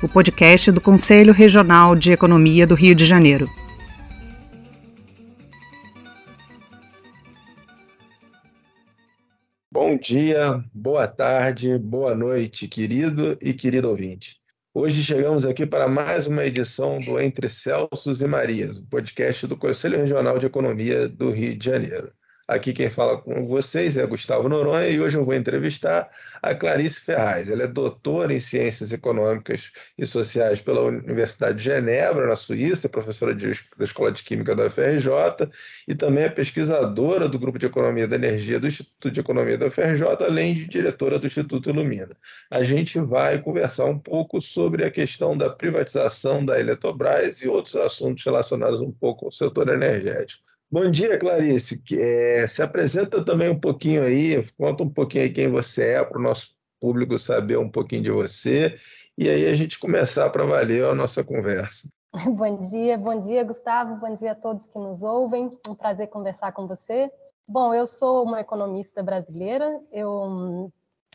o podcast do Conselho Regional de Economia do Rio de Janeiro. Bom dia, boa tarde, boa noite, querido e querido ouvinte. Hoje chegamos aqui para mais uma edição do Entre Celsos e Marias, o podcast do Conselho Regional de Economia do Rio de Janeiro. Aqui quem fala com vocês é Gustavo Noronha e hoje eu vou entrevistar a Clarice Ferraz. Ela é doutora em Ciências Econômicas e Sociais pela Universidade de Genebra, na Suíça, professora de, da Escola de Química da UFRJ e também é pesquisadora do Grupo de Economia da Energia do Instituto de Economia da UFRJ, além de diretora do Instituto Ilumina. A gente vai conversar um pouco sobre a questão da privatização da Eletrobras e outros assuntos relacionados um pouco ao setor energético. Bom dia, Clarice. É, se apresenta também um pouquinho aí, conta um pouquinho aí quem você é, para o nosso público saber um pouquinho de você, e aí a gente começar para valer a nossa conversa. Bom dia, bom dia, Gustavo, bom dia a todos que nos ouvem. Um prazer conversar com você. Bom, eu sou uma economista brasileira, eu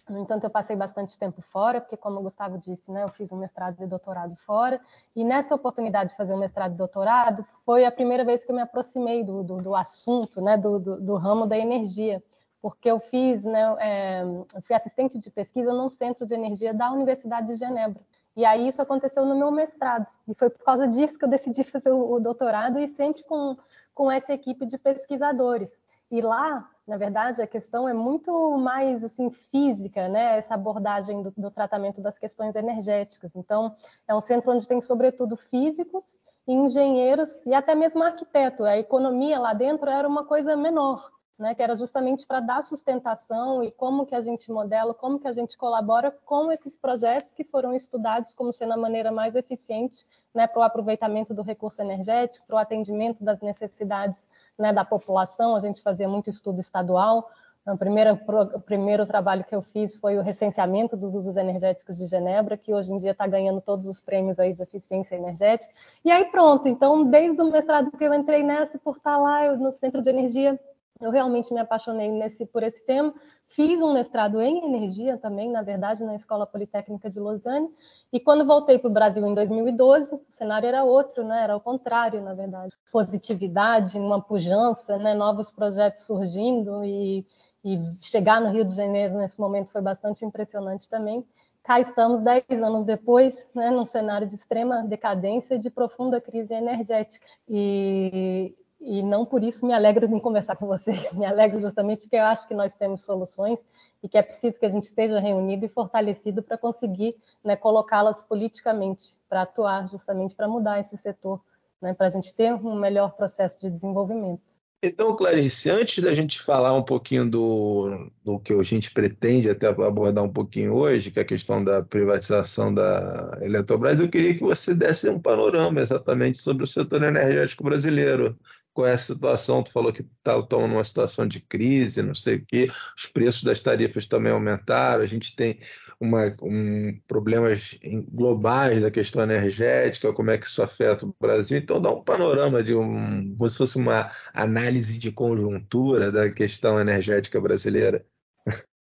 no entanto, eu passei bastante tempo fora, porque, como o Gustavo disse, né, eu fiz um mestrado e doutorado fora. E nessa oportunidade de fazer um mestrado e doutorado, foi a primeira vez que eu me aproximei do, do, do assunto, né, do, do, do, ramo da energia, porque eu fiz, né, é, eu fui assistente de pesquisa num centro de energia da Universidade de Genebra. E aí isso aconteceu no meu mestrado. E foi por causa disso que eu decidi fazer o, o doutorado e sempre com, com essa equipe de pesquisadores. E lá, na verdade, a questão é muito mais assim física, né? Essa abordagem do, do tratamento das questões energéticas. Então, é um centro onde tem sobretudo físicos, engenheiros e até mesmo arquiteto. A economia lá dentro era uma coisa menor, né, que era justamente para dar sustentação e como que a gente modela, como que a gente colabora com esses projetos que foram estudados como sendo a maneira mais eficiente né, para o aproveitamento do recurso energético, para o atendimento das necessidades né, da população, a gente fazia muito estudo estadual. O primeiro, o primeiro trabalho que eu fiz foi o recenseamento dos usos energéticos de Genebra, que hoje em dia está ganhando todos os prêmios aí de eficiência energética. E aí pronto, então desde o mestrado que eu entrei nessa, por estar lá eu, no Centro de Energia eu realmente me apaixonei nesse, por esse tema. Fiz um mestrado em energia também, na verdade, na Escola Politécnica de Lausanne. E quando voltei para o Brasil em 2012, o cenário era outro, né? era o contrário, na verdade. Positividade, uma pujança, né? novos projetos surgindo e, e chegar no Rio de Janeiro nesse momento foi bastante impressionante também. Cá estamos, dez anos depois, né, num cenário de extrema decadência e de profunda crise energética. E, e não por isso me alegro em conversar com vocês, me alegro justamente porque eu acho que nós temos soluções e que é preciso que a gente esteja reunido e fortalecido para conseguir né, colocá-las politicamente, para atuar justamente para mudar esse setor, né, para a gente ter um melhor processo de desenvolvimento. Então, Clarice, antes da gente falar um pouquinho do, do que a gente pretende até abordar um pouquinho hoje, que é a questão da privatização da Eletrobras, eu queria que você desse um panorama exatamente sobre o setor energético brasileiro com essa situação. Tu falou que estava tá, numa situação de crise, não sei o quê, os preços das tarifas também aumentaram, a gente tem uma, um, problemas globais da questão energética, como é que isso afeta o Brasil. Então, dá um panorama de um, como se fosse uma análise de conjuntura da questão energética brasileira.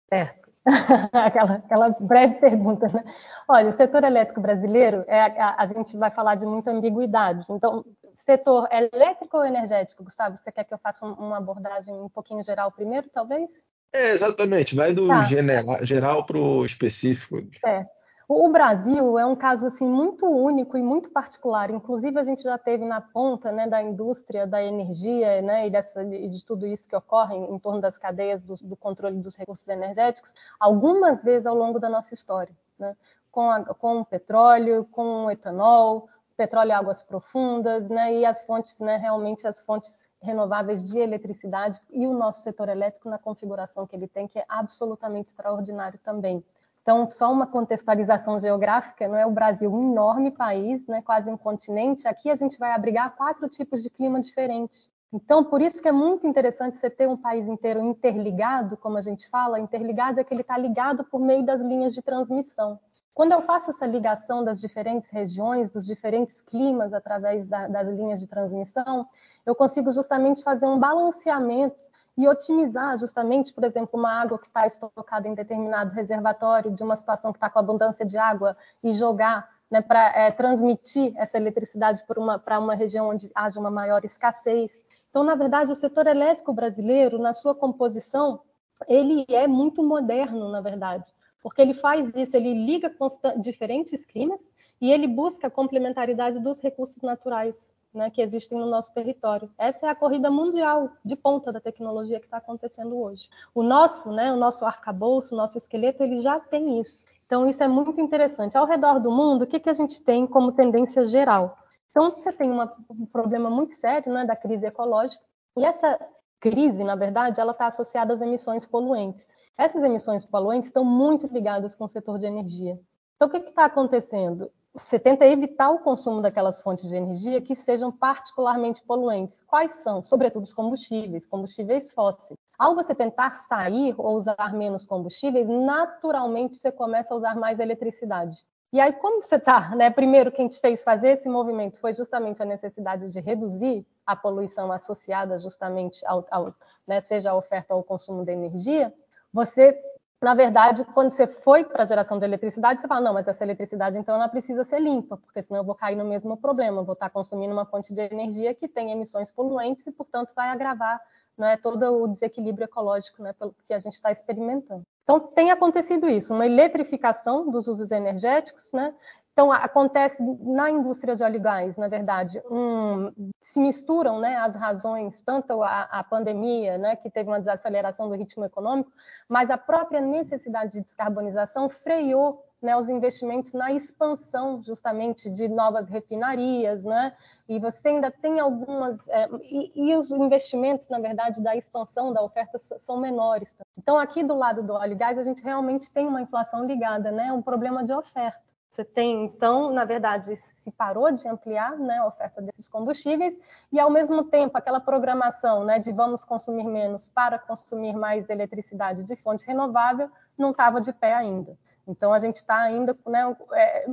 Certo. aquela, aquela breve pergunta, né? Olha, o setor elétrico brasileiro, é, a, a, gente vai falar de muita ambiguidade. Então, setor elétrico ou energético, Gustavo? Você quer que eu faça uma abordagem um pouquinho geral primeiro, talvez? É, exatamente. Vai do tá. geral para o específico. É. O Brasil é um caso assim muito único e muito particular. Inclusive a gente já teve na ponta né, da indústria da energia né, e, dessa, e de tudo isso que ocorre em, em torno das cadeias do, do, controle dos recursos energéticos algumas vezes ao longo da nossa história, né, com, a, com o petróleo, com o etanol, petróleo e águas profundas, né, e as fontes, né, realmente as fontes renováveis de eletricidade e o nosso setor elétrico na configuração que ele tem, que é absolutamente extraordinário também Então, só uma contextualização geográfica, não é o Brasil um enorme país, né, quase um continente. Aqui a gente vai abrigar quatro tipos de clima diferentes. Então, por isso que é muito interessante você ter um país inteiro interligado, como a gente fala, interligado é que ele está ligado por meio das linhas de transmissão. Quando eu faço essa ligação das diferentes regiões, dos diferentes climas através da, das linhas de transmissão, eu consigo justamente fazer um balanceamento e otimizar justamente, por exemplo, uma água que está estocada em determinado reservatório de uma situação que está com abundância de água e jogar né, para é, transmitir essa eletricidade para uma, uma região onde haja uma maior escassez. Então, na verdade, o setor elétrico brasileiro, na sua composição, ele é muito moderno, na verdade, porque ele faz isso, ele liga diferentes climas e ele busca a complementaridade dos recursos naturais né, que existem no nosso território. Essa é a corrida mundial de ponta da tecnologia que está acontecendo hoje. O nosso, né, o nosso arcabouço, o nosso esqueleto, ele já tem isso. Então, isso é muito interessante. Ao redor do mundo, o que, que a gente tem como tendência geral? Então, você tem uma, um problema muito sério né, da crise ecológica, e essa crise, na verdade, ela está associada às emissões poluentes. Essas emissões poluentes estão muito ligadas com o setor de energia. Então, o que está acontecendo? você tenta evitar o consumo daquelas fontes de energia que sejam particularmente poluentes. Quais são? Sobretudo os combustíveis, combustíveis fósseis. Ao você tentar sair ou usar menos combustíveis, naturalmente você começa a usar mais eletricidade. E aí, como você está, né? Primeiro, quem te fez fazer esse movimento foi justamente a necessidade de reduzir a poluição associada justamente ao, ao né, seja a oferta ou o consumo de energia. Você na verdade, quando você foi para a geração de eletricidade, você fala, não, mas essa eletricidade então ela precisa ser limpa, porque senão eu vou cair no mesmo problema, vou estar consumindo uma fonte de energia que tem emissões poluentes e, portanto, vai agravar né, todo o desequilíbrio ecológico né, que a gente está experimentando. Então, tem acontecido isso, uma eletrificação dos usos energéticos, né, então, acontece na indústria de óleo e gás, na verdade, um, se misturam né, as razões, tanto a, a, pandemia, né, que teve uma desaceleração do ritmo econômico, mas a própria necessidade de descarbonização freou né, os investimentos na expansão justamente de novas refinarias, né? E você ainda tem algumas é, e, e, os investimentos, na verdade, da expansão da oferta são menores. Então, aqui do lado do óleo e gás, a gente realmente tem uma inflação ligada, né? Um problema de oferta. Você tem, então, na verdade, se parou de ampliar né, a oferta desses combustíveis e, ao mesmo tempo, aquela programação né, de vamos consumir menos para consumir mais eletricidade de fonte renovável não estava de pé ainda. Então, a gente está ainda né, é,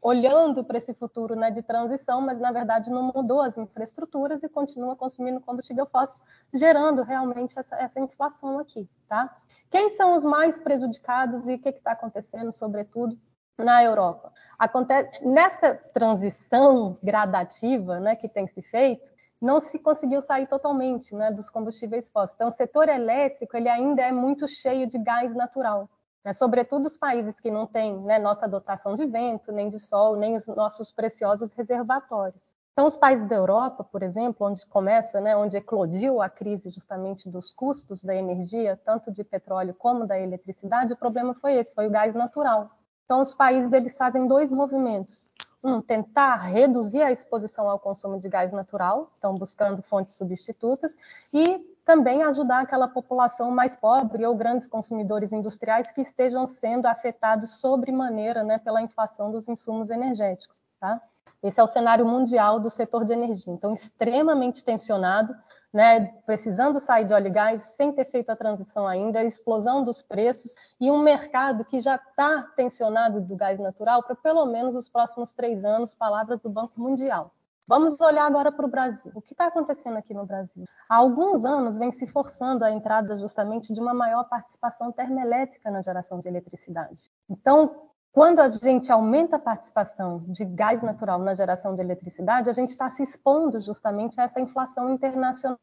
olhando para esse futuro né, de transição, mas, na verdade, não mudou as infraestruturas e continua consumindo combustível fóssil, gerando realmente essa, essa inflação aqui. Tá? Quem são os mais prejudicados e o que está acontecendo, sobretudo, na Europa. Acontece, nessa transição gradativa né, que tem se feito, não se conseguiu sair totalmente né, dos combustíveis fósseis. Então, o setor elétrico ele ainda é muito cheio de gás natural, né, sobretudo os países que não têm né, nossa dotação de vento, nem de sol, nem os nossos preciosos reservatórios. Então, os países da Europa, por exemplo, onde começa, né, onde eclodiu a crise justamente dos custos da energia, tanto de petróleo como da eletricidade, o problema foi esse, foi o gás natural. Então, os países eles fazem dois movimentos. Um, tentar reduzir a exposição ao consumo de gás natural, então buscando fontes substitutas, e também ajudar aquela população mais pobre ou grandes consumidores industriais que estejam sendo afetados sobremaneira né, pela inflação dos insumos energéticos. Tá? Esse é o cenário mundial do setor de energia. Então, extremamente tensionado, né, precisando sair de óleo e gás sem ter feito a transição ainda, a explosão dos preços e um mercado que já está tensionado do gás natural para pelo menos os próximos três anos, palavras do Banco Mundial. Vamos olhar agora para o Brasil. O que está acontecendo aqui no Brasil? Há alguns anos vem se forçando a entrada justamente de uma maior participação termoelétrica na geração de eletricidade. Então, quando a gente aumenta a participação de gás natural na geração de eletricidade, a gente está se expondo justamente a essa inflação internacional,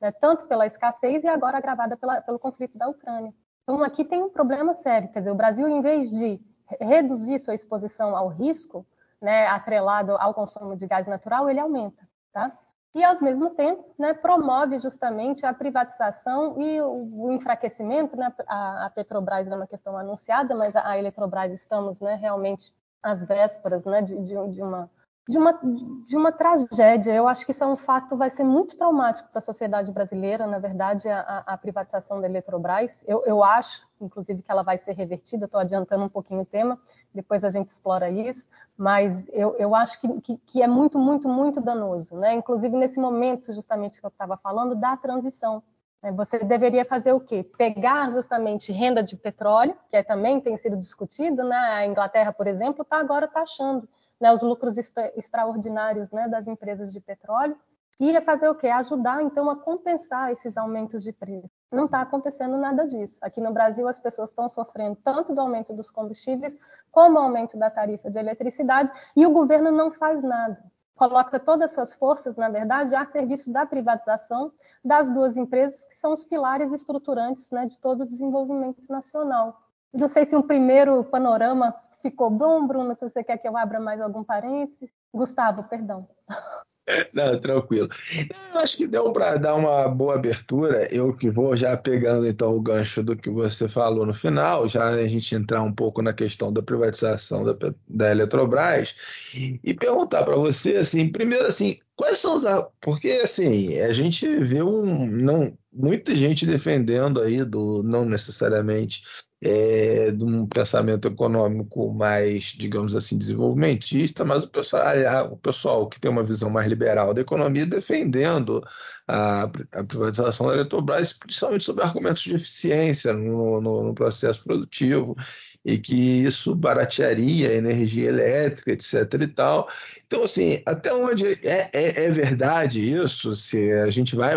né, tanto pela escassez e agora agravada pela, pelo conflito da Ucrânia. Então, aqui tem um problema sério. Quer dizer, o Brasil, em vez de reduzir sua exposição ao risco, né, atrelado ao consumo de gás natural, ele aumenta. Tá? e, ao mesmo tempo, né, promove justamente a privatização e o, enfraquecimento. Né, a, a, Petrobras é uma questão anunciada, mas a, a Eletrobras estamos né, realmente às vésperas né, de, de, de, uma de uma, de uma tragédia. Eu acho que isso é um fato, vai ser muito traumático para a sociedade brasileira, na verdade, a, a privatização da Eletrobras. Eu, eu, acho, inclusive, que ela vai ser revertida, estou adiantando um pouquinho o tema, depois a gente explora isso, mas eu, eu acho que, que, que, é muito, muito, muito danoso, né? inclusive nesse momento, justamente que eu estava falando, da transição. Né? Você deveria fazer o quê? Pegar justamente renda de petróleo, que é, também tem sido discutido, né? a Inglaterra, por exemplo, está agora taxando né, os lucros extra, extraordinários né, das empresas de petróleo, e fazer o quê? Ajudar, então, a compensar esses aumentos de preço. Não está acontecendo nada disso. Aqui no Brasil, as pessoas estão sofrendo tanto do aumento dos combustíveis, como o aumento da tarifa de eletricidade, e o governo não faz nada. Coloca todas as suas forças, na verdade, a serviço da privatização das duas empresas, que são os pilares estruturantes né, de todo o desenvolvimento nacional. Não sei se um primeiro panorama Ficou bom, Bruno? Se você quer que eu abra mais algum parênteses. Gustavo, perdão. Não, tranquilo. Eu acho que deu para dar uma boa abertura. Eu que vou já pegando então o gancho do que você falou no final, já a gente entrar um pouco na questão da privatização da, da Eletrobras e perguntar para você assim, primeiro assim, quais são os porque assim a gente vê um não muita gente defendendo aí do não necessariamente é, de um pensamento econômico mais, digamos assim, desenvolvimentista, mas o pessoal, o pessoal que tem uma visão mais liberal da economia defendendo a, a privatização da Eletrobras, principalmente sobre argumentos de eficiência no, no, no processo produtivo e que isso baratearia a energia elétrica, etc. e tal. Então, assim, até onde é, é, é verdade isso? Se a gente vai.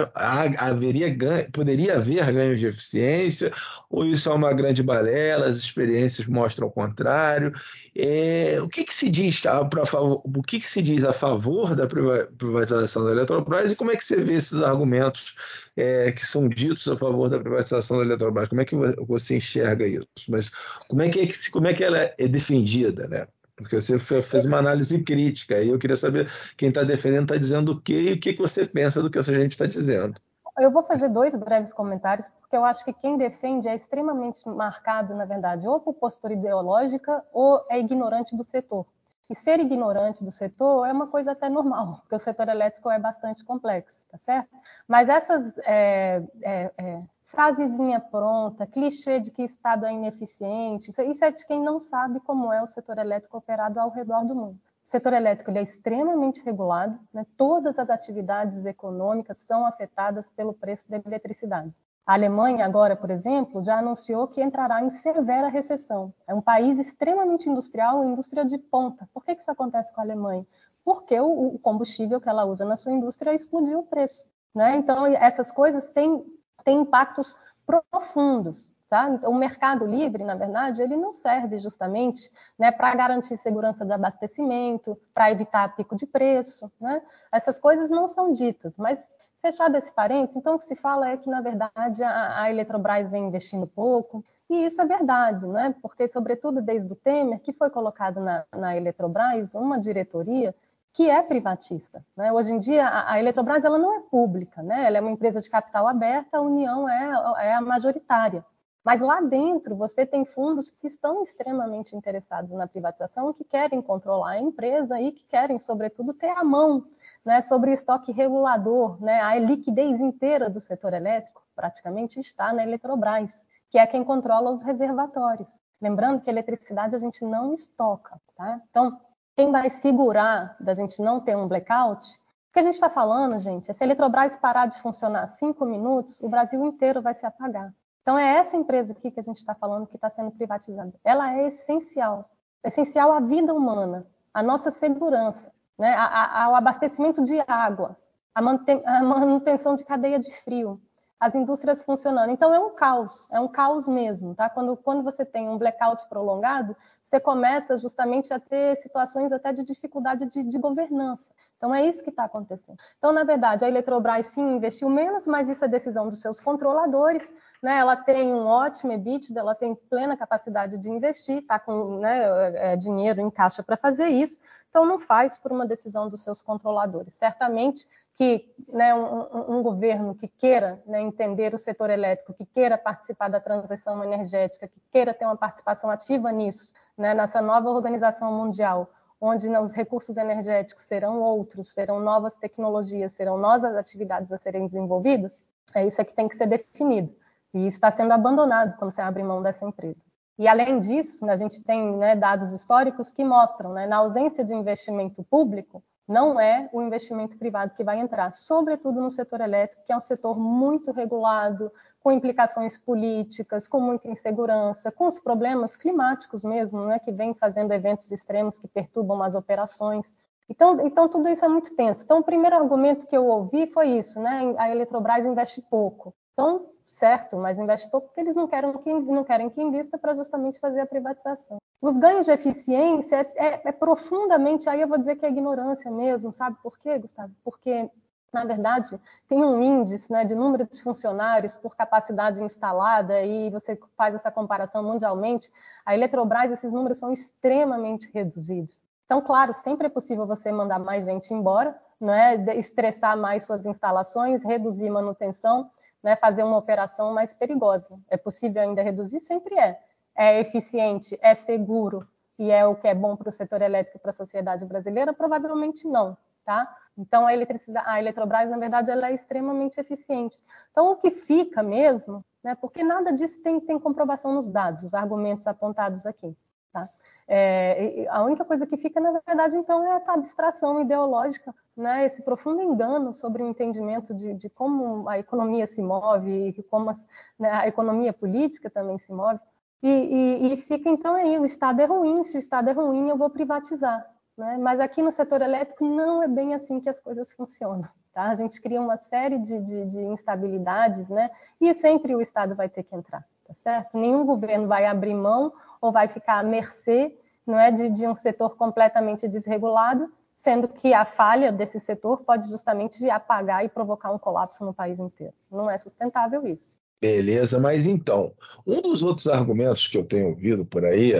haveria ganho, poderia haver ganho de eficiência, ou isso é uma grande balela, as experiências mostram o contrário. É, o que, que, se diz para o que, que, se diz a favor da privatização da Eletrobras e como é que você vê esses argumentos é, que são ditos a favor da privatização da Eletrobras? Como é que você enxerga isso? Mas como é que, como é que ela é defendida, né? Porque você fez uma análise crítica e eu queria saber quem está defendendo está dizendo o quê e o que, você pensa do que essa gente está dizendo. Eu vou fazer dois breves comentários, porque eu acho que quem defende é extremamente marcado, na verdade, ou por postura ideológica ou é ignorante do setor. E ser ignorante do setor é uma coisa até normal, porque o setor elétrico é bastante complexo, tá certo? Mas essas é, é, é, frasezinha pronta, clichê de que Estado é ineficiente, isso é de quem não sabe como é o setor elétrico operado ao redor do mundo. O setor elétrico é extremamente regulado, né? todas as atividades econômicas são afetadas pelo preço da eletricidade. A Alemanha, agora, por exemplo, já anunciou que entrará em severa recessão. É um país extremamente industrial, indústria de ponta. Por que isso acontece com a Alemanha? Porque o combustível que ela usa na sua indústria explodiu o preço. Né? Então, essas coisas têm tem impactos profundos. Tá? Então, o mercado livre, na verdade, ele não serve justamente né, para garantir segurança de abastecimento, para evitar pico de preço. Né? Essas coisas não são ditas, mas fechado esse parênteses, então o que se fala é que, na verdade, a, a Eletrobras vem investindo pouco, e isso é verdade, né? porque, sobretudo desde o Temer, que foi colocado na, na Eletrobras uma diretoria que é privatista. Né? Hoje em dia, a, a Eletrobras ela não é pública, né? ela é uma empresa de capital aberta, a União é, é a majoritária. Mas lá dentro você tem fundos que estão extremamente interessados na privatização, que querem controlar a empresa e que querem, sobretudo, ter a mão né, sobre estoque regulador. Né? A liquidez inteira do setor elétrico praticamente está na Eletrobras, que é quem controla os reservatórios. Lembrando que a eletricidade a gente não estoca. Tá? Então, quem vai segurar da gente não ter um blackout? O que a gente está falando, gente, é se a Eletrobras parar de funcionar cinco minutos, o Brasil inteiro vai se apagar. Então, é essa empresa aqui que a gente está falando que está sendo privatizada. Ela é essencial. É essencial à vida humana, à nossa segurança, né? ao abastecimento de água, à manutenção de cadeia de frio, as indústrias funcionando. Então é um caos, é um caos mesmo, tá? Quando, quando você tem um blackout prolongado, você começa justamente a ter situações até de dificuldade de, de governança. Então é isso que está acontecendo. Então, na verdade, a Eletrobras sim investiu menos, mas isso é decisão dos seus controladores. Né? Ela tem um ótimo EBITDA, ela tem plena capacidade de investir, está com né, é, dinheiro em caixa para fazer isso. Então não faz por uma decisão dos seus controladores. Certamente que né, um, um, governo que queira né, entender o setor elétrico, que queira participar da transição energética, que queira ter uma participação ativa nisso, né, nessa nova organização mundial, onde né, os recursos energéticos serão outros, serão novas tecnologias, serão novas atividades a serem desenvolvidas, é isso é que tem que ser definido. E isso está sendo abandonado quando você abre mão dessa empresa. E além disso, né, a gente tem né, dados históricos que mostram, na ausência de investimento público, não é o investimento privado que vai entrar, sobretudo no setor elétrico, que é um setor muito regulado, com implicações políticas, com muita insegurança, com os problemas climáticos mesmo, né, que vem fazendo eventos extremos que perturbam as operações. Então, então, tudo isso é muito tenso. Então, o primeiro argumento que eu ouvi foi isso, né? A Eletrobras investe pouco. Então, certo, mas investe pouco porque eles não querem que, não querem que invista para justamente fazer a privatização. Os ganhos de eficiência é, é, é, profundamente, aí eu vou dizer que é ignorância mesmo, sabe por quê, Gustavo? Porque, na verdade, tem um índice né, de número de funcionários por capacidade instalada e você faz essa comparação mundialmente, a Eletrobras, esses números são extremamente reduzidos. Então, claro, sempre é possível você mandar mais gente embora, né, estressar mais suas instalações, reduzir manutenção, né, fazer uma operação mais perigosa. É possível ainda reduzir? Sempre é. É eficiente, é seguro e é o que é bom para o setor elétrico e para a sociedade brasileira? Provavelmente não, tá? Então a eletricidade, a Eletrobras, na verdade, ela é extremamente eficiente. Então o que fica mesmo, né, porque nada disso tem, tem comprovação nos dados, os argumentos apontados aqui, tá? É, a única coisa que fica, na verdade, então, é essa abstração ideológica, né, esse profundo engano sobre o entendimento de, de como a economia se move e como as, né, a economia política também se move. E, e, e, fica, então, aí, o Estado é ruim, se o Estado é ruim, eu vou privatizar. Né? Mas aqui no setor elétrico não é bem assim que as coisas funcionam. Tá? A gente cria uma série de, de, de instabilidades, né? e sempre o Estado vai ter que entrar, tá certo? Nenhum governo vai abrir mão ou vai ficar à mercê não é, de, de um setor completamente desregulado, sendo que a falha desse setor pode justamente apagar e provocar um colapso no país inteiro. Não é sustentável isso. Beleza, mas então, um dos outros argumentos que eu tenho ouvido por aí,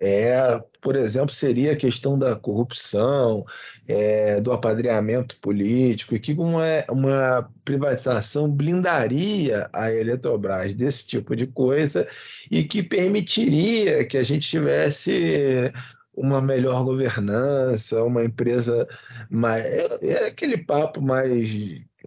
é, por exemplo, seria a questão da corrupção, é, do apadreamento político, e que uma, uma privatização blindaria a Eletrobras desse tipo de coisa e que permitiria que a gente tivesse uma melhor governança, uma empresa mais. É, é aquele papo mais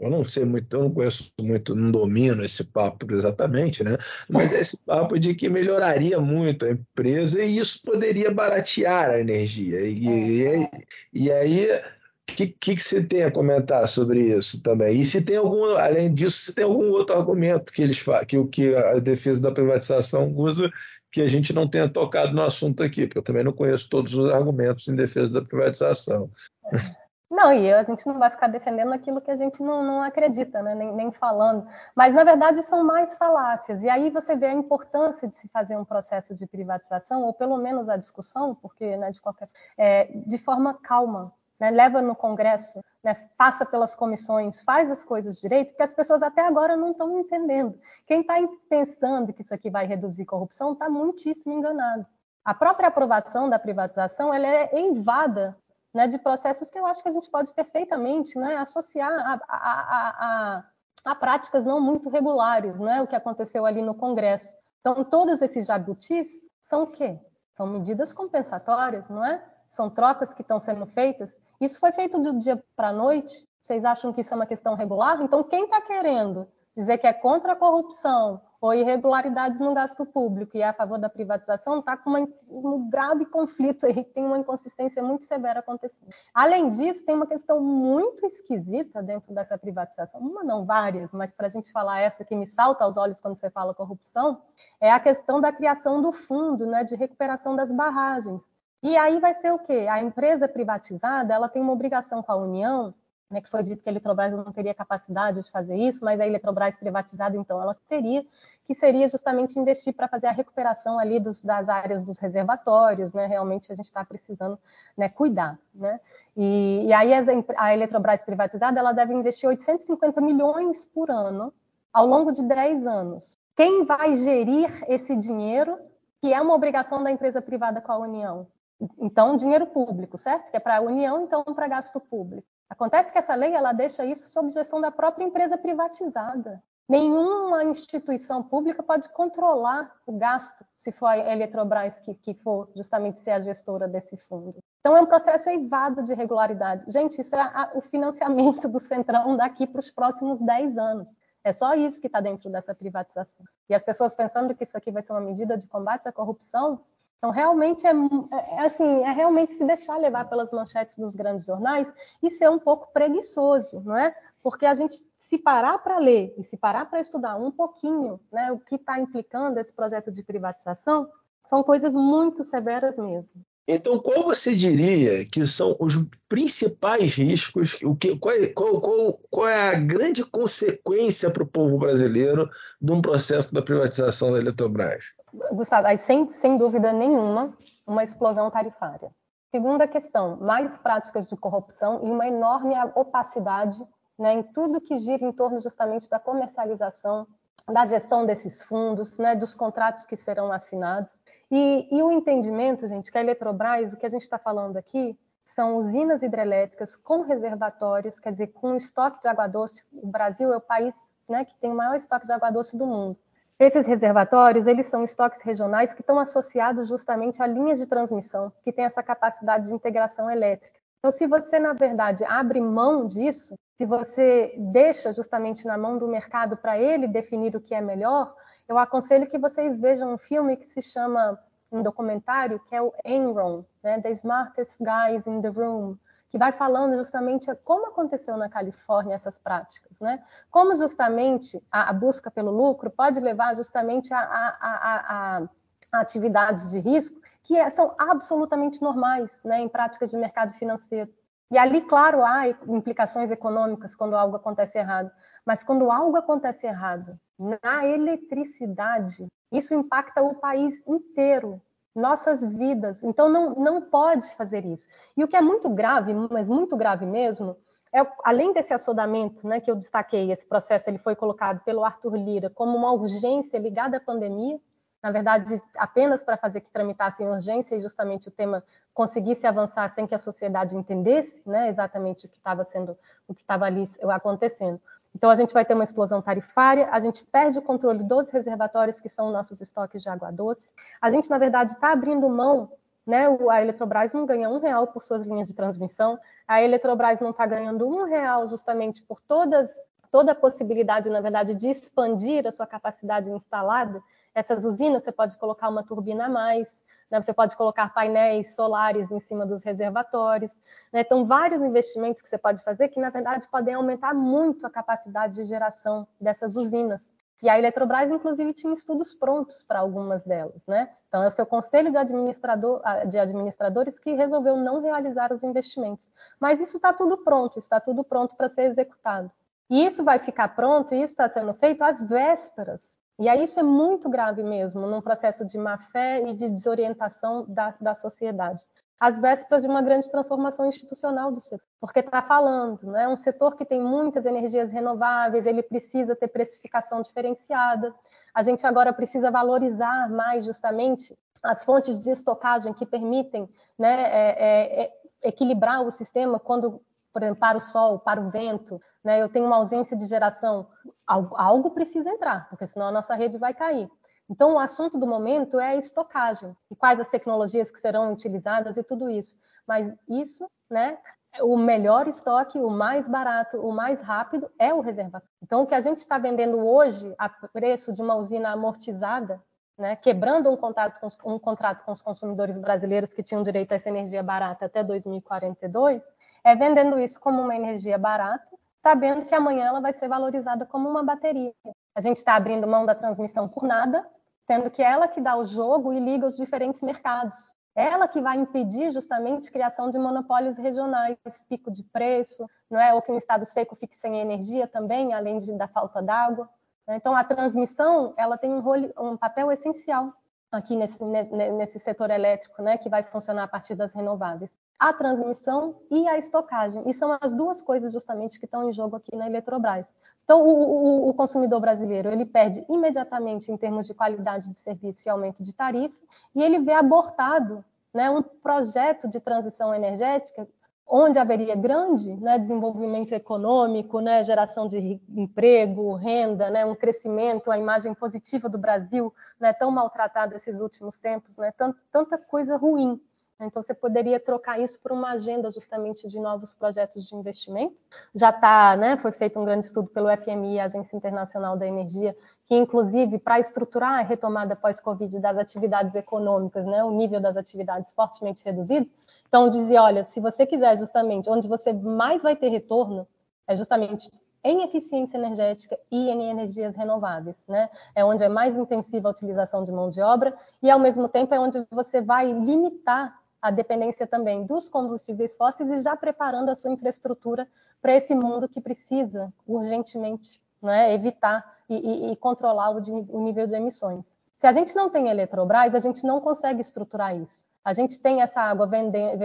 eu não sei muito, eu não conheço muito, não domino esse papo exatamente, né? Mas é esse papo de que melhoraria muito a empresa e isso poderia baratear a energia. E, e, e aí, o que, que, que você tem a comentar sobre isso também? E se tem algum, além disso, se tem algum outro argumento que eles que, que a defesa da privatização usa que a gente não tenha tocado no assunto aqui, porque eu também não conheço todos os argumentos em defesa da privatização. Não, e a gente não vai ficar defendendo aquilo que a gente não, não acredita, né? nem, nem, falando. Mas, na verdade, são mais falácias. E aí você vê a importância de se fazer um processo de privatização, ou pelo menos a discussão, porque, né, de qualquer é, de forma calma. Né? Leva no Congresso, né? passa pelas comissões, faz as coisas direito, porque as pessoas até agora não estão entendendo. Quem está pensando que isso aqui vai reduzir corrupção está muitíssimo enganado. A própria aprovação da privatização ela é eivada né, de processos que eu acho que a gente pode perfeitamente né, associar a, a, a, a, práticas não muito regulares, né, o que aconteceu ali no Congresso. Então, todos esses jabutis são o quê? São medidas compensatórias, não é? São trocas que estão sendo feitas. Isso foi feito do dia para a noite. Vocês acham que isso é uma questão regular? Então, quem está querendo dizer que é contra a corrupção ou irregularidades no gasto público e é a favor da privatização, está com uma, um grave conflito aí, tem uma inconsistência muito severa acontecendo. Além disso, tem uma questão muito esquisita dentro dessa privatização, uma não, várias, mas para a gente falar essa que me salta aos olhos quando você fala corrupção, é a questão da criação do fundo né, de recuperação das barragens. E aí vai ser o quê? A empresa privatizada ela tem uma obrigação com a União né, que foi dito que a Eletrobras não teria capacidade de fazer isso, mas a Eletrobras privatizada, então, ela teria, que seria justamente investir para fazer a recuperação ali dos, das áreas dos reservatórios, né, realmente a gente está precisando né, cuidar. Né? E, e aí a Eletrobras privatizada, ela deve investir 850 milhões por ano, ao longo de 10 anos. Quem vai gerir esse dinheiro, que é uma obrigação da empresa privada com a União? Então, dinheiro público, certo? Que é para a União, então para gasto público. Acontece que essa lei ela deixa isso sob gestão da própria empresa privatizada. nenhuma instituição pública pode controlar o gasto, se for a Eletrobras que, que for justamente ser a gestora desse fundo. Então, é um processo eivado de regularidade. Gente, isso é a, o financiamento do Centrão daqui para os próximos 10 anos. É só isso que está dentro dessa privatização. E as pessoas pensando que isso aqui vai ser uma medida de combate à corrupção, então realmente é, é, assim, é realmente se deixar levar pelas manchetes dos grandes jornais e ser um pouco preguiçoso, não é? Porque a gente se parar para ler e se parar para estudar um pouquinho, né, o que está implicando esse projeto de privatização, são coisas muito severas mesmo. Então, qual você diria que são os principais riscos? O que, qual, é, qual, qual, qual é a grande consequência para o povo brasileiro de um processo da privatização da Eletrobras? Gustavo, aí, sem, sem dúvida nenhuma, uma explosão tarifária. Segunda questão, mais práticas de corrupção e uma enorme opacidade né, em tudo que gira em torno justamente da comercialização, da gestão desses fundos, né, dos contratos que serão assinados. E, e o entendimento, gente, que a Eletrobras, o que a gente está falando aqui, são usinas hidrelétricas com reservatórios, quer dizer, com estoque de água doce. O Brasil é o país né, que tem o maior estoque de água doce do mundo. Esses reservatórios, eles são estoques regionais que estão associados justamente a linhas de transmissão, que têm essa capacidade de integração elétrica. Então, se você, na verdade, abre mão disso, se você deixa justamente na mão do mercado para ele definir o que é melhor, eu aconselho que vocês vejam um filme que se chama, um documentário, que é o Enron, né, The Smartest Guys in the Room, que vai falando justamente como aconteceu na Califórnia essas práticas, né? Como justamente a, a busca pelo lucro pode levar justamente a, a, a atividades de risco que é, são absolutamente normais, né, em práticas de mercado financeiro. E ali, claro, há implicações econômicas quando algo acontece errado, mas quando algo acontece errado na eletricidade, isso impacta o país inteiro, nossas vidas. Então, não, não pode fazer isso. E o que é muito grave, mas muito grave mesmo, é, além desse assodamento né, que eu destaquei, esse processo ele foi colocado pelo Arthur Lira como uma urgência ligada à pandemia, na verdade, apenas para fazer que tramitasse em urgência e justamente o tema conseguisse avançar sem que a sociedade entendesse né, exatamente o que estava sendo, o que estava ali acontecendo. Então, a gente vai ter uma explosão tarifária, a gente perde o controle dos reservatórios, que são nossos estoques de água doce. A gente, na verdade, está abrindo mão, né? A Eletrobras não ganha um real por suas linhas de transmissão, a Eletrobras não está ganhando um real justamente por todas, toda a possibilidade, na verdade, de expandir a sua capacidade instalada essas usinas, você pode colocar uma turbina a mais, né? você pode colocar painéis solares em cima dos reservatórios. Né? Então, vários investimentos que você pode fazer que, na verdade, podem aumentar muito a capacidade de geração dessas usinas. E a Eletrobras, inclusive, tinha estudos prontos para algumas delas. Né? Então, é o seu conselho de, administrador, de administradores que resolveu não realizar os investimentos. Mas isso está tudo pronto, está tudo pronto para ser executado. E isso vai ficar pronto, e isso está sendo feito às vésperas e aí isso é muito grave mesmo, num processo de má-fé e de desorientação da, da sociedade. Às vésperas de uma grande transformação institucional do setor, porque está falando, né? um setor que tem muitas energias renováveis, ele precisa ter precificação diferenciada. A gente agora precisa valorizar mais justamente as fontes de estocagem que permitem né, é, é, é equilibrar o sistema quando por exemplo, para o sol, para o vento, né? eu tenho uma ausência de geração, algo, precisa entrar, porque senão a nossa rede vai cair. Então, o assunto do momento é a estocagem e quais as tecnologias que serão utilizadas e tudo isso. Mas isso, né, o melhor estoque, o mais barato, o mais rápido é o reservatório. Então, o que a gente está vendendo hoje a preço de uma usina amortizada, né, quebrando um contrato, com, um contrato com os consumidores brasileiros que tinham direito a essa energia barata até 2042, é vendendo isso como uma energia barata, sabendo que amanhã ela vai ser valorizada como uma bateria. A gente está abrindo mão da transmissão por nada, sendo que ela que dá o jogo e liga os diferentes mercados. Ela que vai impedir justamente a criação de monopólios regionais, pico de preço, não é? ou que um estado seco fique sem energia também, além de, da falta d'água. Então, a transmissão ela tem um, rolo, um papel essencial aqui nesse, nesse setor elétrico, né, que vai funcionar a partir das renováveis a transmissão e a estocagem. E são as duas coisas justamente que estão em jogo aqui na Eletrobras. Então, o, o, o, consumidor brasileiro ele perde imediatamente em termos de qualidade de serviço e aumento de tarifa, e ele vê abortado né, um projeto de transição energética onde haveria grande né, desenvolvimento econômico, né, geração de emprego, renda, né, um crescimento, a imagem positiva do Brasil, né, tão maltratada esses últimos tempos, né, tanta coisa ruim. Então, você poderia trocar isso por uma agenda justamente de novos projetos de investimento. Já está, né, foi feito um grande estudo pelo FMI, Agência Internacional da Energia, que, inclusive, para estruturar a retomada pós-Covid das atividades econômicas, né, o nível das atividades fortemente reduzido, então, dizia, olha, se você quiser justamente, onde você mais vai ter retorno, é justamente em eficiência energética e em energias renováveis, né? É onde é mais intensiva a utilização de mão de obra e, ao mesmo tempo, é onde você vai limitar a dependência também dos combustíveis fósseis e já preparando a sua infraestrutura para esse mundo que precisa urgentemente né, evitar e, e, e controlar o, de, o nível de emissões. Se a gente não tem Eletrobras, a gente não consegue estruturar isso. A gente tem essa água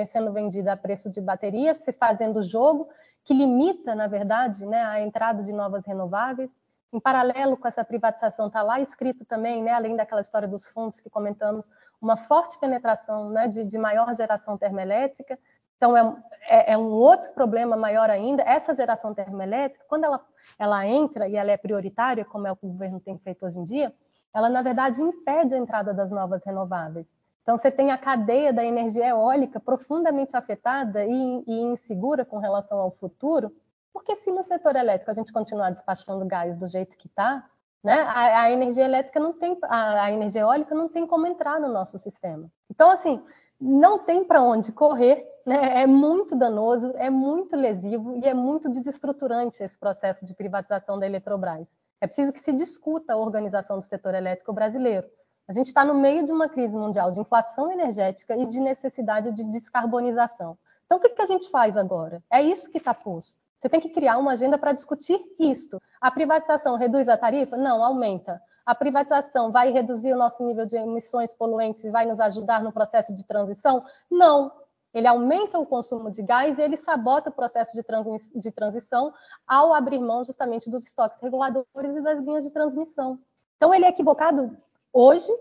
sendo vendida a preço de bateria, se fazendo jogo, que limita, na verdade, né, a entrada de novas renováveis. Em paralelo com essa privatização, está lá escrito também, né, além daquela história dos fundos que comentamos, uma forte penetração né, de, de maior geração termoelétrica. Então, é, é, é, um outro problema maior ainda. Essa geração termoelétrica, quando ela, ela entra e ela é prioritária, como é o que o governo tem feito hoje em dia, ela, na verdade, impede a entrada das novas renováveis. Então, você tem a cadeia da energia eólica profundamente afetada e, e insegura com relação ao futuro, porque se no setor elétrico a gente continuar despachando gás do jeito que está, né, a, a, energia elétrica não tem, a, a, energia eólica não tem como entrar no nosso sistema. Então, assim, não tem para onde correr, né, é muito danoso, é muito lesivo e é muito desestruturante esse processo de privatização da Eletrobras. É preciso que se discuta a organização do setor elétrico brasileiro. A gente está no meio de uma crise mundial de inflação energética e de necessidade de descarbonização. Então, o que, que a gente faz agora? É isso que está posto. Você tem que criar uma agenda para discutir isto. A privatização reduz a tarifa? Não, aumenta. A privatização vai reduzir o nosso nível de emissões poluentes e vai nos ajudar no processo de transição? Não. Ele aumenta o consumo de gás e ele sabota o processo de, de transição ao abrir mão justamente dos estoques reguladores e das linhas de transmissão. Então, ele é equivocado hoje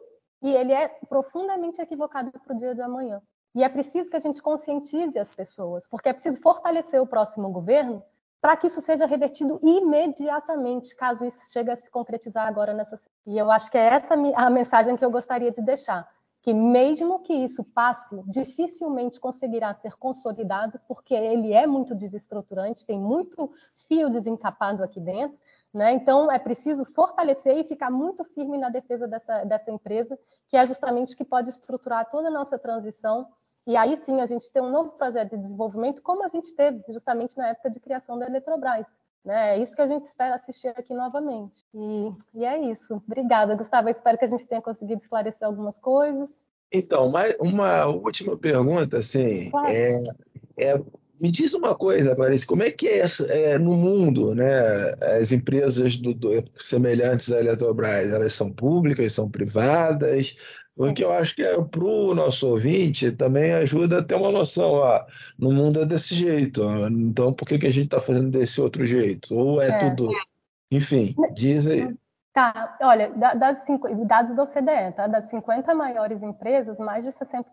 e ele é profundamente equivocado para o dia de amanhã. E é preciso que a gente conscientize as pessoas, porque é preciso fortalecer o próximo governo para que isso seja revertido imediatamente, caso isso chegue a se concretizar agora nessa. E eu acho que é essa a mensagem que eu gostaria de deixar, que mesmo que isso passe, dificilmente conseguirá ser consolidado, porque ele é muito desestruturante, tem muito fio desencapado aqui dentro, né? Então, é preciso fortalecer e ficar muito firme na defesa dessa, dessa empresa, que é justamente o que pode estruturar toda a nossa transição. E aí sim a gente ter um novo projeto de desenvolvimento, como a gente teve justamente na época de criação da Eletrobras. Né? É isso que a gente espera assistir aqui novamente. E, e é isso. Obrigada, Gustavo. Eu espero que a gente tenha conseguido esclarecer algumas coisas. Então, uma última pergunta, assim, claro. é, é me diz uma coisa, Clarice, como é que é, é no mundo, né? As empresas do, do, semelhantes à Eletrobras, elas são públicas, são privadas? Porque eu acho que é, para o nosso ouvinte também ajuda a ter uma noção, ó, no mundo é desse jeito, então por que, que a gente está fazendo desse outro jeito? Ou é, é. tudo. Enfim, diz aí. Tá, olha, das, dados do OCDE, tá? Das 50 maiores empresas, mais de 60%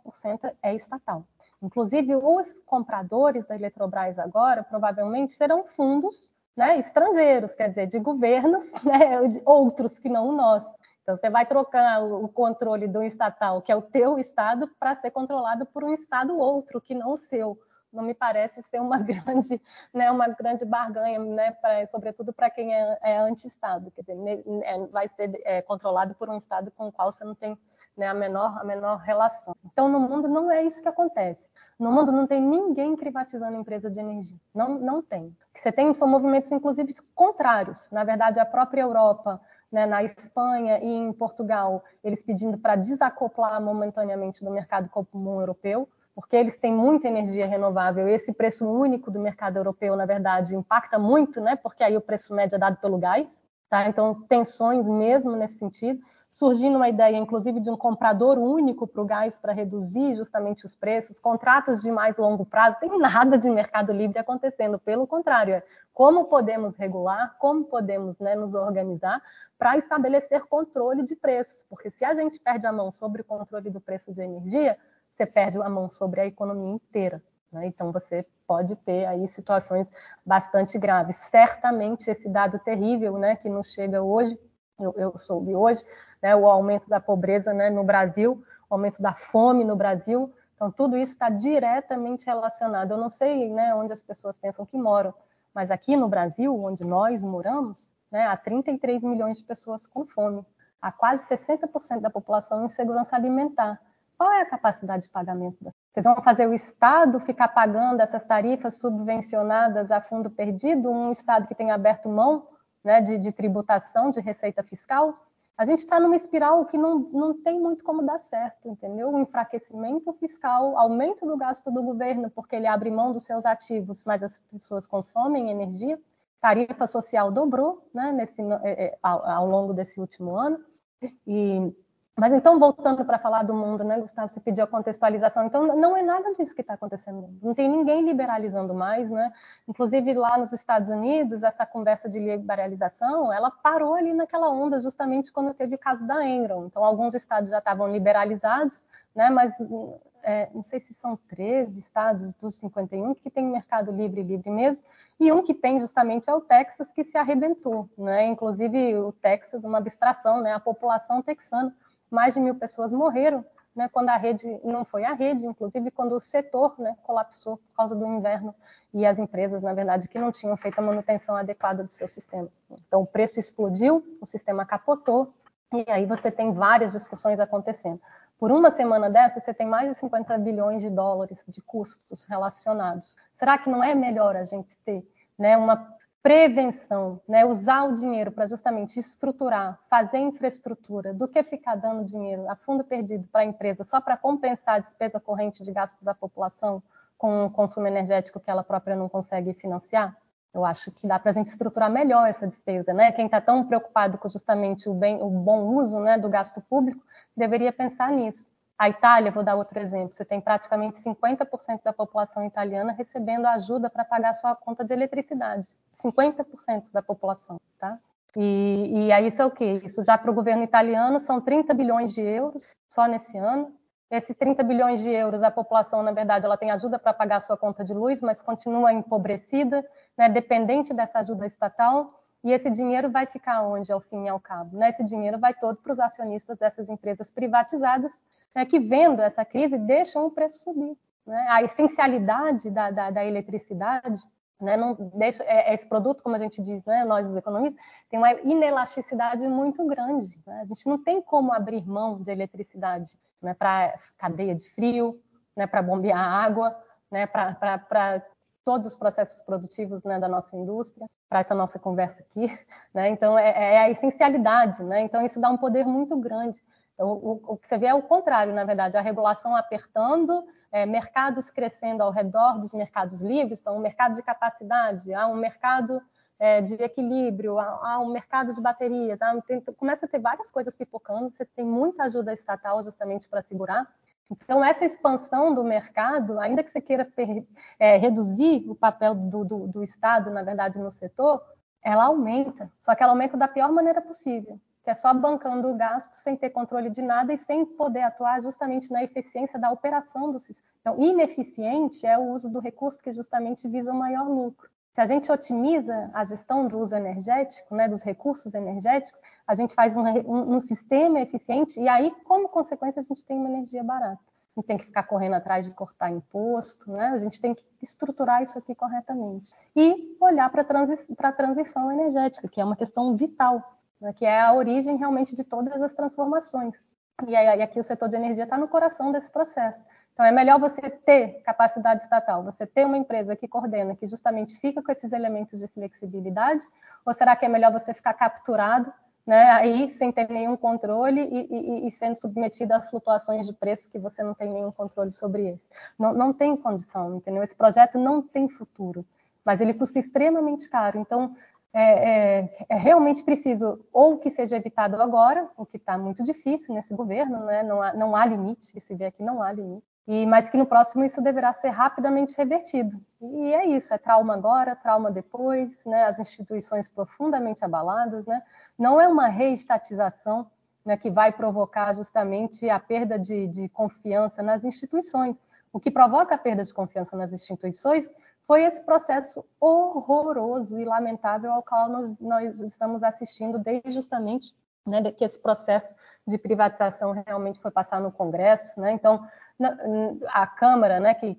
é estatal. Inclusive, os compradores da Eletrobras agora provavelmente serão fundos né, estrangeiros, quer dizer, de governos, né, outros que não o nosso. Então, você vai trocar o controle do estatal, que é o teu estado, para ser controlado por um estado outro, que não o seu. Não me parece ser uma grande, né, uma grande barganha, né, pra, sobretudo para quem é, é anti-estado. Quer dizer, é, vai ser é, controlado por um estado com o qual você não tem né, a, menor, a menor relação. Então, no mundo não é isso que acontece. No mundo não tem ninguém privatizando empresa de energia. Não, não tem. O que você tem são movimentos, inclusive, contrários. Na verdade, a própria Europa, né, na Espanha e em Portugal, eles pedindo para desacoplar momentaneamente do mercado comum europeu, porque eles têm muita energia renovável. E esse preço único do mercado europeu, na verdade, impacta muito, né, porque aí o preço médio é dado pelo gás. Tá? Então, tensões mesmo nesse sentido surgindo uma ideia, inclusive, de um comprador único para o gás para reduzir justamente os preços, contratos de mais longo prazo, tem nada de mercado livre acontecendo, pelo contrário, é como podemos regular, como podemos né, nos organizar para estabelecer controle de preços, porque se a gente perde a mão sobre o controle do preço de energia, você perde a mão sobre a economia inteira. Né? Então, você pode ter aí situações bastante graves. Certamente esse dado terrível, né, que nos chega hoje, eu, eu soube hoje, né, o aumento da pobreza né, no Brasil, o aumento da fome no Brasil, então tudo isso está diretamente relacionado. Eu não sei né, onde as pessoas pensam que moram, mas aqui no Brasil, onde nós moramos, né, há 33 milhões de pessoas com fome, há quase 60% da população em insegurança alimentar. Qual é a capacidade de pagamento das vocês vão fazer o Estado ficar pagando essas tarifas subvencionadas a fundo perdido, um Estado que tem aberto mão né, de, de, tributação, de receita fiscal? A gente está numa espiral que não, não tem muito como dar certo, entendeu? O enfraquecimento fiscal, aumento do gasto do governo, porque ele abre mão dos seus ativos, mas as pessoas consomem energia. Tarifa social dobrou né, nesse, é, é, ao, ao longo desse último ano. E mas então, voltando para falar do mundo, né, Gustavo, você pediu a contextualização. Então, não é nada disso que está acontecendo. Não tem ninguém liberalizando mais, né? Inclusive, lá nos Estados Unidos, essa conversa de liberalização, ela parou ali naquela onda, justamente quando teve o caso da Enron. Então, alguns estados já estavam liberalizados, né, mas é, não sei se são 13 estados dos 51 que tem mercado livre, livre mesmo, e um que tem justamente é o Texas, que se arrebentou, né? Inclusive, o Texas, uma abstração, né? A população texana mais de mil pessoas morreram né, quando a rede não foi a rede, inclusive quando o setor né, colapsou por causa do inverno e as empresas, na verdade, que não tinham feito a manutenção adequada do seu sistema. Então, o preço explodiu, o sistema capotou, e aí você tem várias discussões acontecendo. Por uma semana dessa, você tem mais de 50 bilhões de dólares de custos relacionados. Será que não é melhor a gente ter né, uma prevenção, né? usar o dinheiro para justamente estruturar, fazer infraestrutura, do que ficar dando dinheiro a fundo perdido para a empresa só para compensar a despesa corrente de gasto da população com o consumo energético que ela própria não consegue financiar. Eu acho que dá para a gente estruturar melhor essa despesa, né? Quem está tão preocupado com justamente o, bem, o bom uso né, do gasto público deveria pensar nisso. A Itália, vou dar outro exemplo, você tem praticamente 50% da população italiana recebendo ajuda para pagar sua conta de eletricidade. 50% da população, tá? E, e aí isso é o quê? Isso já para o governo italiano são 30 bilhões de euros só nesse ano. Esses 30 bilhões de euros, a população, na verdade, ela tem ajuda para pagar sua conta de luz, mas continua empobrecida, né, dependente dessa ajuda estatal. E esse dinheiro vai ficar onde, ao fim e ao cabo? Né? Esse dinheiro vai todo para os acionistas dessas empresas privatizadas, né, que, vendo essa crise, deixam o preço subir. Né? A essencialidade da, da, da eletricidade né, não deixa, é, é, esse produto, como a gente diz, né, nós os economistas, tem uma inelasticidade muito grande. Né? A gente não tem como abrir mão de eletricidade né, para cadeia de frio, né, para bombear água, né, para todos os processos produtivos né, da nossa indústria, para essa nossa conversa aqui. Né? Então, é, é, a essencialidade. Né? Então, isso dá um poder muito grande. O, o, que você vê é o contrário, na verdade, a regulação apertando é, mercados crescendo ao redor dos mercados livres, então um mercado de capacidade, há um mercado é, de equilíbrio, há, há, um mercado de baterias, há, tem, começa a ter várias coisas pipocando, você tem muita ajuda estatal justamente para segurar. Então, essa expansão do mercado, ainda que você queira per, é, reduzir o papel do, do, do Estado, na verdade, no setor, ela aumenta, só que ela aumenta da pior maneira possível que é só bancando o gasto sem ter controle de nada e sem poder atuar justamente na eficiência da operação do sistema. Então, ineficiente é o uso do recurso que justamente visa o maior lucro. Se a gente otimiza a gestão do uso energético, né, dos recursos energéticos, a gente faz um, um, um sistema eficiente e aí, como consequência, a gente tem uma energia barata. Não tem que ficar correndo atrás de cortar imposto, né? A gente tem que estruturar isso aqui corretamente. E olhar para transi a transição energética, que é uma questão vital né, que é a origem realmente de todas as transformações. E aí aqui o setor de energia está no coração desse processo. Então é melhor você ter capacidade estatal, você ter uma empresa que coordena, que justamente fica com esses elementos de flexibilidade, ou será que é melhor você ficar capturado, né, aí sem ter nenhum controle e, e, e sendo submetido a flutuações de preço que você não tem nenhum controle sobre eles? Não, não tem condição, entendeu? Esse projeto não tem futuro, mas ele custa extremamente caro. Então é, é, é, realmente preciso ou que seja evitado agora, o que está muito difícil nesse governo, né? não, há, não há limite, se vê aqui não há limite, e, mas que no próximo isso deverá ser rapidamente revertido. E é isso, é trauma agora, trauma depois, né? as instituições profundamente abaladas, né? não é uma reestatização né, que vai provocar justamente a perda de, de confiança nas instituições. O que provoca a perda de confiança nas instituições foi esse processo horroroso e lamentável ao qual nós, nós estamos assistindo desde justamente né, que esse processo de privatização realmente foi passar no Congresso. Né? Então, na, a Câmara, né, que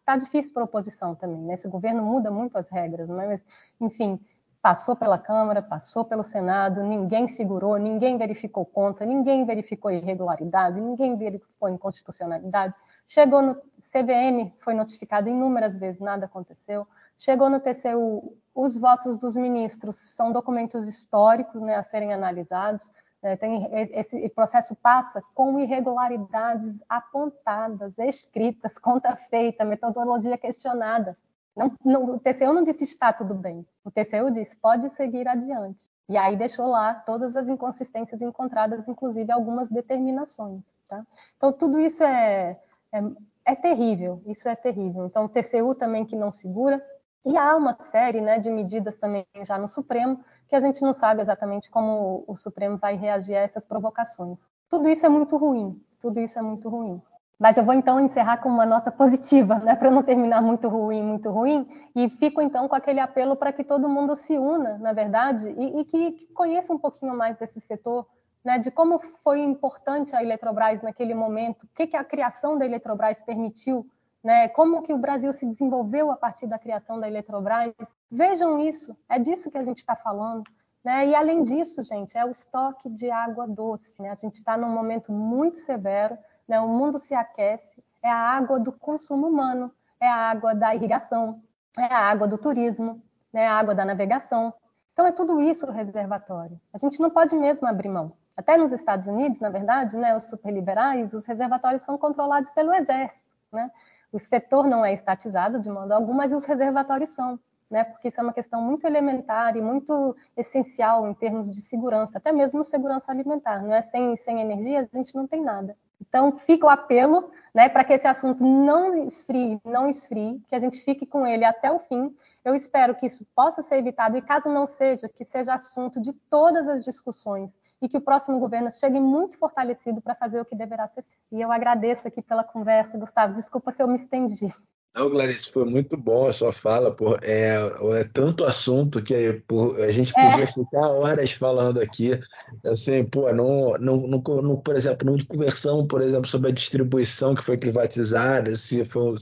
está difícil para a oposição também, né? esse governo muda muito as regras, né? mas, enfim, passou pela Câmara, passou pelo Senado, ninguém segurou, ninguém verificou conta, ninguém verificou irregularidade, ninguém verificou inconstitucionalidade. Chegou no CVM, foi notificado inúmeras vezes, nada aconteceu. Chegou no TCU, os votos dos ministros são documentos históricos né, a serem analisados. Né, tem, esse processo passa com irregularidades apontadas, escritas, conta feita, metodologia questionada. Não, não, o TCU não disse está tudo bem. O TCU disse pode seguir adiante. E aí deixou lá todas as inconsistências encontradas, inclusive algumas determinações. Tá? Então, tudo isso é, é, é terrível, isso é terrível. Então, o TCU também que não segura, e há uma série né, de medidas também já no Supremo que a gente não sabe exatamente como o Supremo vai reagir a essas provocações. Tudo isso é muito ruim, tudo isso é muito ruim. Mas eu vou então encerrar com uma nota positiva, né, para não terminar muito ruim, muito ruim, e fico então com aquele apelo para que todo mundo se una, na verdade, e, e que, que, conheça um pouquinho mais desse setor, né, de como foi importante a Eletrobras naquele momento, o que, que a criação da Eletrobras permitiu, né, como que o Brasil se desenvolveu a partir da criação da Eletrobras. Vejam isso, é disso que a gente está falando. Né? E além disso, gente, é o estoque de água doce. Né? A gente está num momento muito severo, né? o mundo se aquece, é a água do consumo humano, é a água da irrigação, é a água do turismo, né? a água da navegação. Então é tudo isso o reservatório. A gente não pode mesmo abrir mão. Até nos Estados Unidos, na verdade, né, os superliberais, os reservatórios são controlados pelo exército. Né? O setor não é estatizado de modo algum, mas os reservatórios são, né? porque isso é uma questão muito elementar e muito essencial em termos de segurança, até mesmo segurança alimentar. Não é sem, sem energia a gente não tem nada. Então, fica o apelo né, para que esse assunto não esfrie, não esfrie, que a gente fique com ele até o fim. Eu espero que isso possa ser evitado e, caso não seja, que seja assunto de todas as discussões e que o próximo governo chegue muito fortalecido para fazer o que deverá ser feito. E eu agradeço aqui pela conversa, Gustavo. Desculpa se eu me estendi. Não, Clarice, foi muito bom a sua fala. Por, é, é tanto assunto que por, a gente podia é. ficar horas falando aqui. Assim, pô, não, não, não, não, por exemplo, não conversamos, por exemplo, sobre a distribuição que foi privatizada, se foi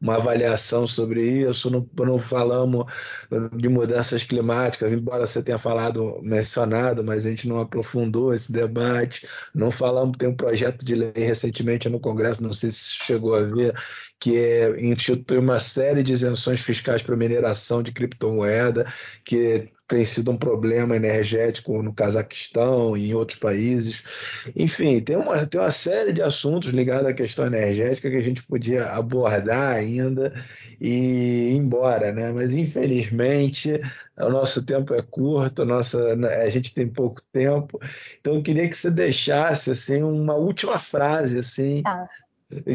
uma avaliação sobre isso, não, não falamos de mudanças climáticas, embora você tenha falado, mencionado, mas a gente não aprofundou esse debate. Não falamos, tem um projeto de lei recentemente no Congresso, não sei se chegou a ver, que é, institui uma série de isenções fiscais para mineração de criptomoeda, que tem sido um problema energético no Cazaquistão e em outros países. Enfim, tem uma, tem uma série de assuntos ligados à questão energética que a gente podia abordar ainda e ir embora, né? Mas infelizmente o nosso tempo é curto, nossa, a gente tem pouco tempo. Então eu queria que você deixasse assim uma última frase assim tá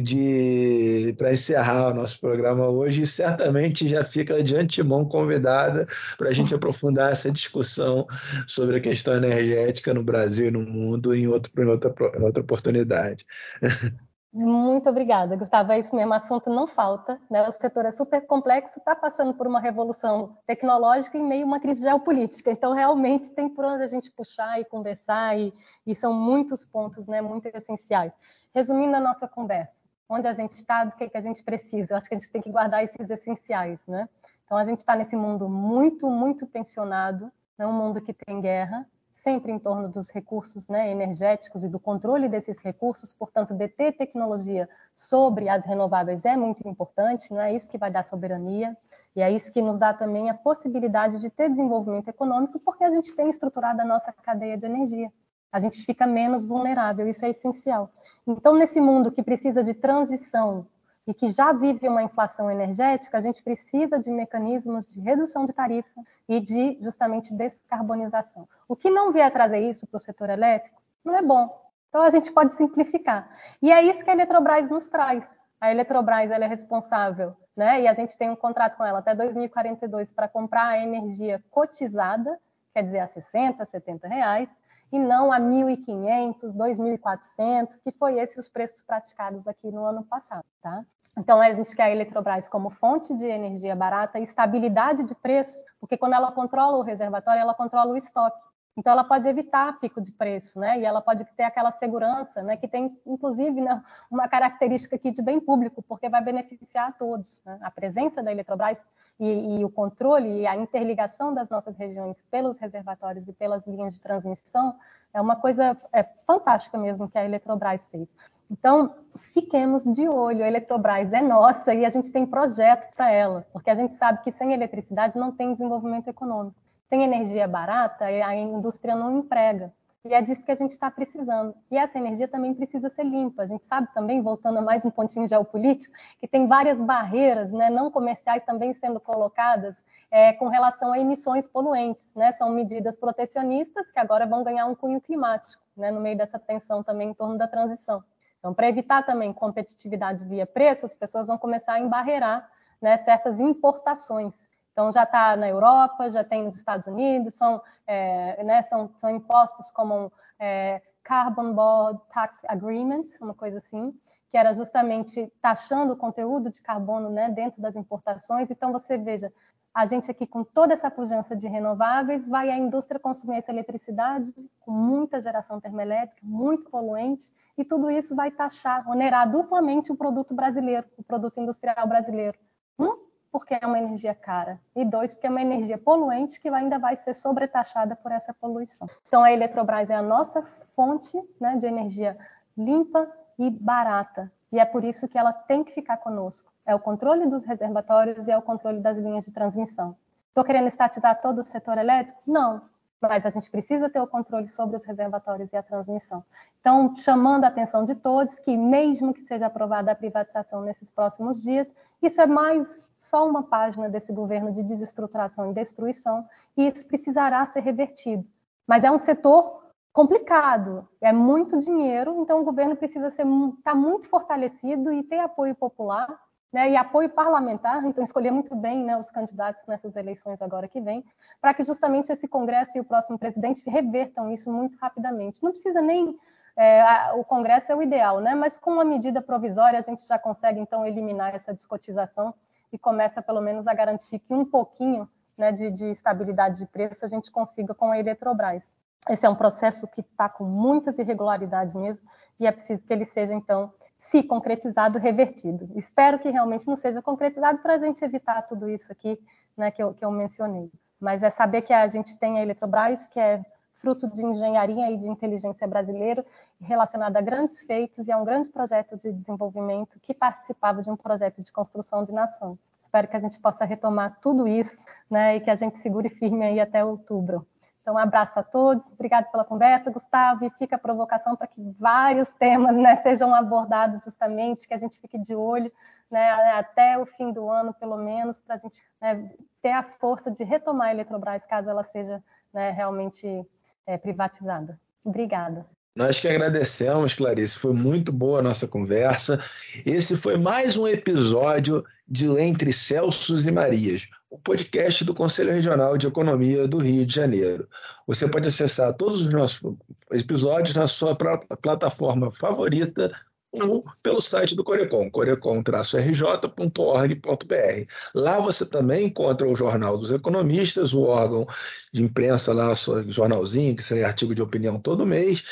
de para encerrar o nosso programa hoje e certamente já fica de antemão convidada para a gente aprofundar essa discussão sobre a questão energética no Brasil e no mundo em, outro, em, outra, em outra oportunidade. Muito obrigada, Gustavo. É isso mesmo, assunto não falta. Né? O setor é super complexo, está passando por uma revolução tecnológica em meio a uma crise geopolítica. Então, realmente, tem por onde a gente puxar e conversar, e, e são muitos pontos né, muito essenciais. Resumindo a nossa conversa, onde a gente está, do que, que a gente precisa. Eu acho que a gente tem que guardar esses essenciais. Né? Então, a gente está nesse mundo muito, muito tensionado, né? um mundo que tem guerra, sempre em torno dos recursos né, energéticos e do controle desses recursos, portanto, deter tecnologia sobre as renováveis é muito importante, não é isso que vai dar soberania, e é isso que nos dá também a possibilidade de ter desenvolvimento econômico, porque a gente tem estruturado a nossa cadeia de energia. A gente fica menos vulnerável, isso é essencial. Então, nesse mundo que precisa de transição e que já vive uma inflação energética, a gente precisa de mecanismos de redução de tarifa e de justamente descarbonização. O que não vier trazer isso para o setor elétrico não é bom. Então a gente pode simplificar. E é isso que a Eletrobras nos traz. A Eletrobras ela é responsável, né? E a gente tem um contrato com ela até 2042 para comprar a energia cotizada, quer dizer, a 60, 70 reais, e não a 1.500, 2.400, que foi esses os preços praticados aqui no ano passado, tá? Então, a gente quer a Eletrobras como fonte de energia barata e estabilidade de preço, porque quando ela controla o reservatório, ela controla o estoque. Então, ela pode evitar pico de preço, né? E ela pode ter aquela segurança, né? Que tem, inclusive, né, uma característica aqui de bem público, porque vai beneficiar a todos. Né? A presença da Eletrobras e, e, o controle e a interligação das nossas regiões pelos reservatórios e pelas linhas de transmissão é uma coisa é, fantástica mesmo que a Eletrobras fez. Então, fiquemos de olho. A Eletrobras é nossa e a gente tem projeto para ela, porque a gente sabe que sem eletricidade não tem desenvolvimento econômico. Sem energia barata, a indústria não emprega. E é disso que a gente está precisando. E essa energia também precisa ser limpa. A gente sabe também, voltando a mais um pontinho geopolítico, que tem várias barreiras né, não comerciais também sendo colocadas é, com relação a emissões poluentes. Né? São medidas protecionistas que agora vão ganhar um cunho climático, né, no meio dessa tensão também em torno da transição. Então, para evitar também competitividade via preço, as pessoas vão começar a embarrear né, certas importações. Então, já está na Europa, já tem nos Estados Unidos, são, é, né, são, são impostos como é, Carbon Border Tax Agreement, uma coisa assim, que era justamente taxando o conteúdo de carbono né, dentro das importações. Então, você veja, a gente aqui com toda essa pujança de renováveis, vai a indústria consumir essa eletricidade com muita geração termoelétrica, muito poluente, e tudo isso vai taxar, onerar duplamente o produto brasileiro, o produto industrial brasileiro. Um, porque é uma energia cara, e dois, porque é uma energia poluente que ainda vai ser sobretaxada por essa poluição. Então, a Eletrobras é a nossa fonte né, de energia limpa e barata, e é por isso que ela tem que ficar conosco é o controle dos reservatórios e é o controle das linhas de transmissão. Estou querendo estatizar todo o setor elétrico? Não, mas a gente precisa ter o controle sobre os reservatórios e a transmissão. Então, chamando a atenção de todos que, mesmo que seja aprovada a privatização nesses próximos dias, isso é mais só uma página desse governo de desestruturação e destruição, e isso precisará ser revertido. Mas é um setor complicado, é muito dinheiro, então o governo precisa estar tá muito fortalecido e ter apoio popular né, e apoio parlamentar, então escolher muito bem né, os candidatos nessas eleições agora que vem, para que justamente esse Congresso e o próximo presidente revertam isso muito rapidamente. Não precisa nem é, a, o Congresso é o ideal, né? Mas com uma medida provisória a gente já consegue então eliminar essa descotização e começa pelo menos a garantir que um pouquinho né, de, de estabilidade de preço a gente consiga com a Eletrobras. Esse é um processo que está com muitas irregularidades mesmo e é preciso que ele seja então se concretizado, revertido. Espero que realmente não seja concretizado para a gente evitar tudo isso aqui né, que, eu, que eu mencionei. Mas é saber que a gente tem a Eletrobras, que é fruto de engenharia e de inteligência brasileira, relacionada a grandes feitos e a um grande projeto de desenvolvimento que participava de um projeto de construção de nação. Espero que a gente possa retomar tudo isso né, e que a gente segure firme aí até outubro. Então, um abraço a todos, obrigado pela conversa, Gustavo, e fica a provocação para que vários temas né, sejam abordados justamente, que a gente fique de olho né, até o fim do ano, pelo menos, para a gente né, ter a força de retomar a Eletrobras caso ela seja né, realmente é, privatizada. Obrigada. Nós que agradecemos, Clarice, foi muito boa a nossa conversa. Esse foi mais um episódio de Entre Celsos e Marias, o podcast do Conselho Regional de Economia do Rio de Janeiro. Você pode acessar todos os nossos episódios na sua plataforma favorita ou pelo site do Corecon, corecon-rj.org.br. Lá você também encontra o Jornal dos Economistas, o órgão de imprensa lá, jornalzinho, que sai artigo de opinião todo mês,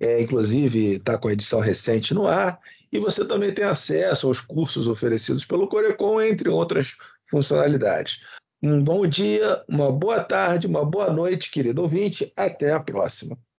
é, inclusive está com a edição recente no ar, e você também tem acesso aos cursos oferecidos pelo Corecon, entre outras funcionalidades. Um bom dia, uma boa tarde, uma boa noite, querido ouvinte. Até a próxima.